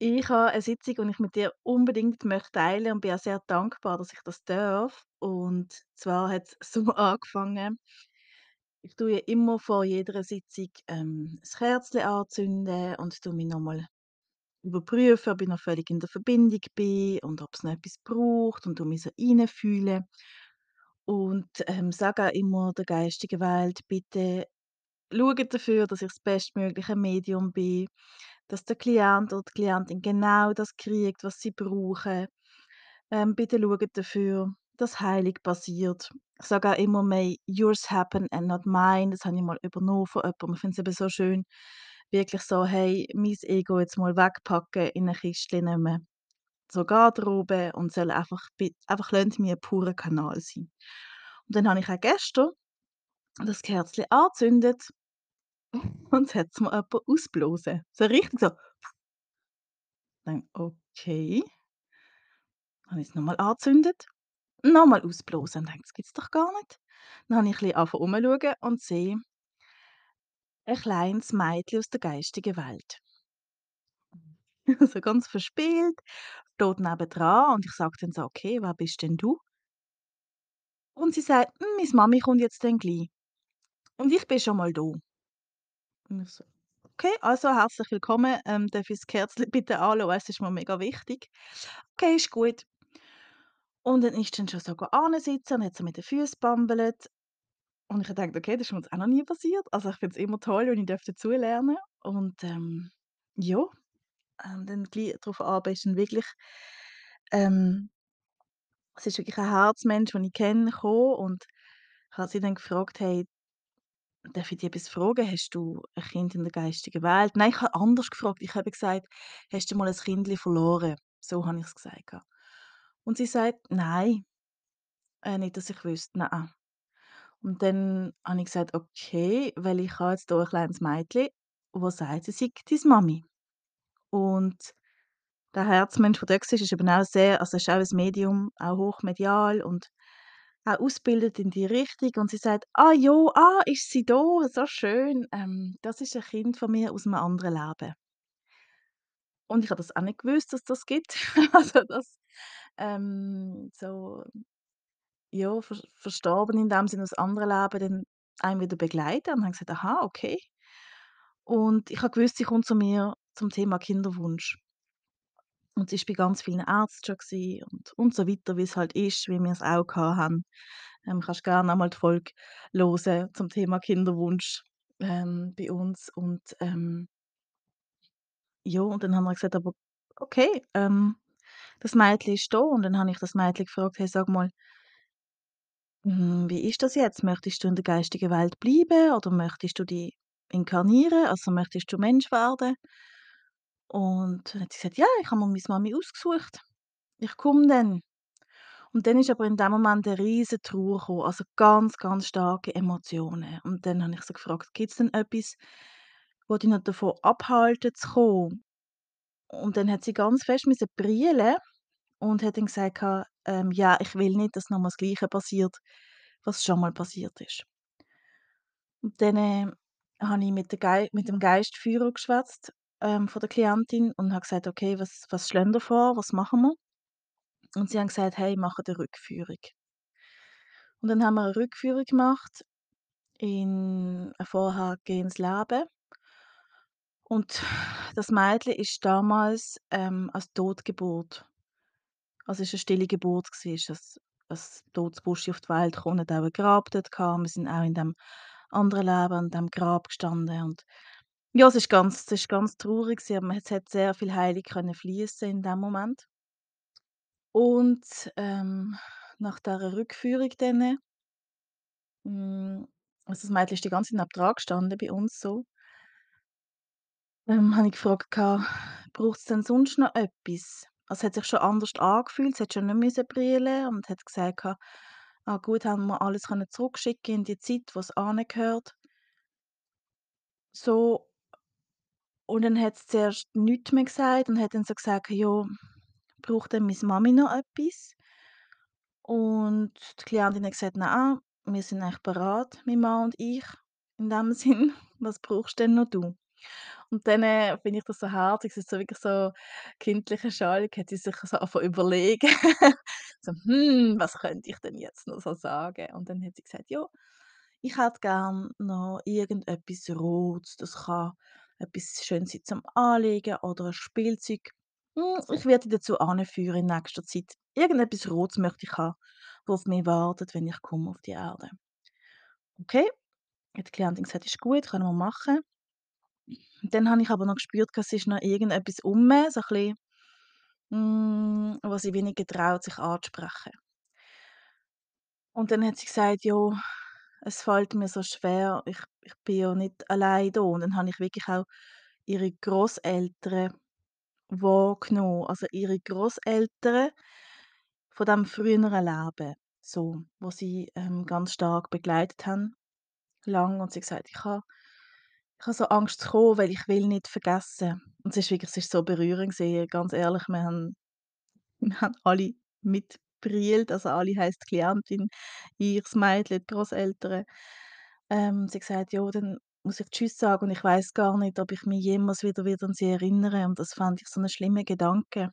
Ich habe eine Sitzung, die ich mit dir unbedingt möchte teilen und bin auch sehr dankbar, dass ich das darf. Und zwar hat es so angefangen. Ich tue ja immer vor jeder Sitzung ähm, das Kerzchen anzünden und tu mich nochmal überprüfen, ob ich noch völlig in der Verbindung bin und ob es noch etwas braucht und tu mich so reinfühlen. Und ähm, sage auch immer der geistigen Welt, bitte schaut dafür, dass ich das bestmögliche Medium bin, dass der Klient oder die Klientin genau das kriegt, was sie brauchen. Ähm, bitte schaut dafür, dass Heilung passiert. Ich sage auch immer: „May yours happen and not mine.“ Das habe ich mal übernommen von jemandem. Ich finde es eben so schön, wirklich so: „Hey, mein Ego jetzt mal wegpacken in 'ne Kistchen nehmen, so Garderobe und soll einfach einfach lasst mich ein purer Kanal sein.“ Und dann habe ich auch gestern das Kerzchen angezündet und es hat's mir jemand ausblasen. So richtig so. Dann okay. Habe ich's noch mal angezündet, noch mal ausblasen und denke: „Das gibt's doch gar nicht.“ Dann habe ich ein bisschen angefangen und sehe ein kleines Mädchen aus der geistigen Welt. So ganz verspielt, steht nebendran und ich sage dann so: „Okay, wer bist denn du?“ Und sie sagt: „Hm, meine Mami kommt jetzt dann gleich und ich bin schon mal da.“ Und ich so: „Okay, also herzlich willkommen, ähm, darf ich das Kerzchen bitte anlassen? Es ist mir mega wichtig.“ „Okay, ist gut.“ Und dann ist dann schon so ansitzen und hat so mit den Füßen bambelt. Und ich gedacht: „Okay, das ist mir jetzt auch noch nie passiert.“ Also, ich finde es immer toll, wenn ich darf dazulernen und, ähm, ja, ähm, dann gleich darauf an ist wirklich ähm, es ist wirklich ein Herzmensch, den ich kenne, gekommen und ich habe sie dann gefragt: „Hey, darf ich dich etwas fragen? Hast du ein Kind in der geistigen Welt?“ Nein, ich habe anders gefragt. Ich habe gesagt: „Hast du mal ein Kindchen verloren?“ So habe ich's gesagt, gehabt. Und sie sagt: „Nein, äh, nicht, dass ich wüsste, nein.“ Und dann habe ich gesagt: „Okay, weil ich habe jetzt hier ein kleines Mädchen, wo sagt, sie sei deine Mami.“ Und der Herzmensch, der dort war, ist eben auch sehr also, ist auch ein Medium, auch hochmedial und auch ausgebildet in die Richtung. Und sie sagt: „Ah ja, ah, ist sie da? So schön. Ähm, das ist ein Kind von mir aus einem anderen Leben.“ Und ich habe das auch nicht gewusst, dass das gibt. Also, dass, ähm, so ja, vers Verstorbene in dem Sinne aus anderen Leben dann einen wieder begleiten und habe gesagt: „Aha, okay.“ Und ich habe gewusst, sie kommt zu mir zum Thema Kinderwunsch. Und sie war bei ganz vielen Ärzten schon und und so weiter, wie es halt ist, wie wir es auch hatten. Ähm, kannst gerne auch mal die Folge hören zum Thema Kinderwunsch, ähm, bei uns und, ähm ja, und dann haben wir gesagt: „Aber okay, ähm, das Mädchen ist da.“ Und dann habe ich das Mädchen gefragt: „Hey, sag mal“ Hm, wie ist das jetzt? Möchtest du in der geistigen Welt bleiben oder möchtest du die inkarnieren? Also, möchtest du Mensch werden? Und dann hat sie gesagt: „Ja, ich habe mir meine Mami ausgesucht. Ich komme dann.“ Und dann ist aber in dem Moment 'ne riesen Trauer gekommen, also ganz, ganz starke Emotionen. Und dann habe ich sie gefragt: „Gibt's denn etwas, wo dich noch davon abhalten zu kommen?“ Und dann hat sie ganz fest müssen brüllen und hat dann gesagt gehabt, ähm: „Ja, ich will nicht, dass noch mal das Gleiche passiert, was schon mal passiert ist.“ Und dann, äh, habe ich mit der Gei mit dem Geistführer geschwätzt, ähm, von der Klientin und habe gesagt: „Okay, was was schlägt ihr vor? Was machen wir?“ Und sie haben gesagt: „Hey, machen 'ne Rückführung.“ Und dann haben wir 'ne Rückführung gemacht in ein vorhergehendes Leben. Und das Mädchen ist damals, ähm, als Totgeburt also, es war 'ne stille Geburt gewesen, ist als Burschi auf die Welt gekommen, hat auch ein Grab dort gehabt. Wir sind auch in dem anderen Leben an dem Grab gestanden und ja, es ist ganz es ist ganz traurig gewesen, aber es hat sehr viel Heilung können fließen in dem Moment. Und, ähm, nach dieser Rückführung dann, hm also, das Mädchen ist die ganze Zeit nebendran gestanden bei uns so ähm, habe ich gefragt gehabt: „Braucht's denn sonst noch etwas?“ Also, es hat sich schon anders angefühlt. Sie hat schon nicht müssen brüllen und hat gesagt „Ah gut, haben wir alles können zurückschicken in die Zeit, wo's angehört.“ So und dann hat sie zuerst nichts mehr gesagt und hat dann so gesagt: „Ja, braucht denn meine Mami noch etwas?“ Und die Klientin hat gesagt: „Nein, wir sind eigentlich bereit, mein Mann und ich, in dem Sinn. Was brauchst denn noch du?“ Und dann, äh, finde ich das so herzig, es ist so wirklich so kindlicher Schalk, hat sie sich so angefangen überlegen. So: „Hm, was könnte ich denn jetzt noch so sagen?“ Und dann hat sie gesagt: „Ja, ich hätte gern noch irgendetwas Rotes. Das kann etwas schön sein zum Anlegen oder ein Spielzeug. Hm, ich werde dich dazu anführen in nächster Zeit. Irgendetwas Rotes möchte ich haben, das auf mich wartet, wenn ich komme auf die Erde.“ Okay, hat die Klientin gesagt: „Ist gut, können wir machen.“ Und dann habe ich aber noch gespürt, es ist noch irgendetwas um, so ein bisschen, hm, was sie wie nicht getraut, sich anzusprechen. Und dann hat sie gesagt: „Ja, es fällt mir so schwer, ich ich bin ja nicht allein da.“ Und dann habe ich wirklich auch ihre Grosseltern wahrgenommen, also ihre Grosseltern von dem früheren Leben, so, wo sie, ähm, ganz stark begleitet haben, lang. Und sie gesagt: „Ich habe ich habe so Angst zu kommen, weil ich will nicht vergessen.“ Und es ist wirklich es ist so berührend gewesen, ganz ehrlich, wir haben wir haben alle mitgebrüllt, also alle heisst Klientin, ich, das Mädchen, die Grosseltern. Ähm, sie gesagt: „Ja, dann muss ich tschüss sagen und ich weiss gar nicht, ob ich mich jemals wieder wieder an sie erinnere.“ Und das fand ich so 'n schlimmen Gedanke.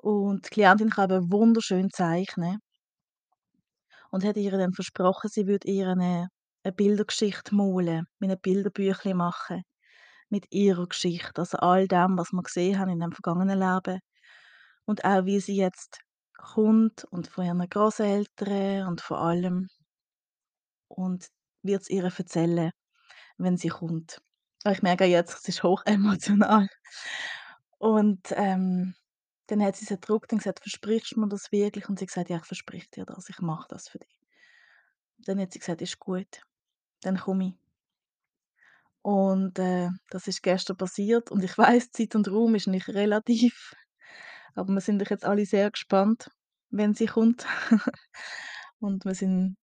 Und die Klientin kann eben wunderschön zeichnen und hat ihr dann versprochen, sie würde ihr 'ne 'ne Bildergeschichte malen, wie 'n Bilderbüchli machen mit ihrer Geschichte, also all dem, was wir gesehen haben in dem vergangenen Leben und auch wie sie jetzt kommt und von ihren Grosseltern und von allem und wird's ihr erzählen, wenn sie kommt. Ich merke jetzt, es ist hochemotional. Und, ähm, dann hat sie sie gedruckt und gesagt: „Versprichst du mir das wirklich?“ Und sie gesagt: „Ja, ich verspreche dir das, ich mache das für dich.“ Dann hat sie gesagt: „Ist gut, dann komme ich.“ Und, äh, das ist gestern passiert und ich weiss, Zeit und Raum ist nicht relativ, aber wir sind jetzt alle sehr gespannt, wenn sie kommt. Und wir sind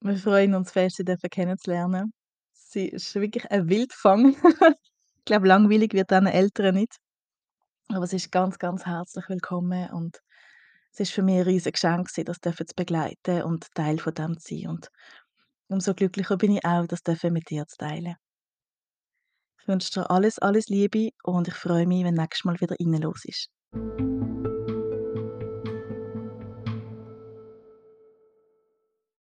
wir freuen uns fest, sie kennenzulernen. Sie ist wirklich ein Wildfang. Ich glaube, langweilig wird diesen Eltern nicht, aber sie ist ganz, ganz herzlich willkommen und es ist für mich 'n riesen Geschenk das zu begleiten und Teil von dem zu sein und umso glücklicher bin ich auch, das mit dir zu teilen. Ich wünsche dir alles, alles Liebe und ich freue mich, wenn nächstes Mal wieder reinhörst.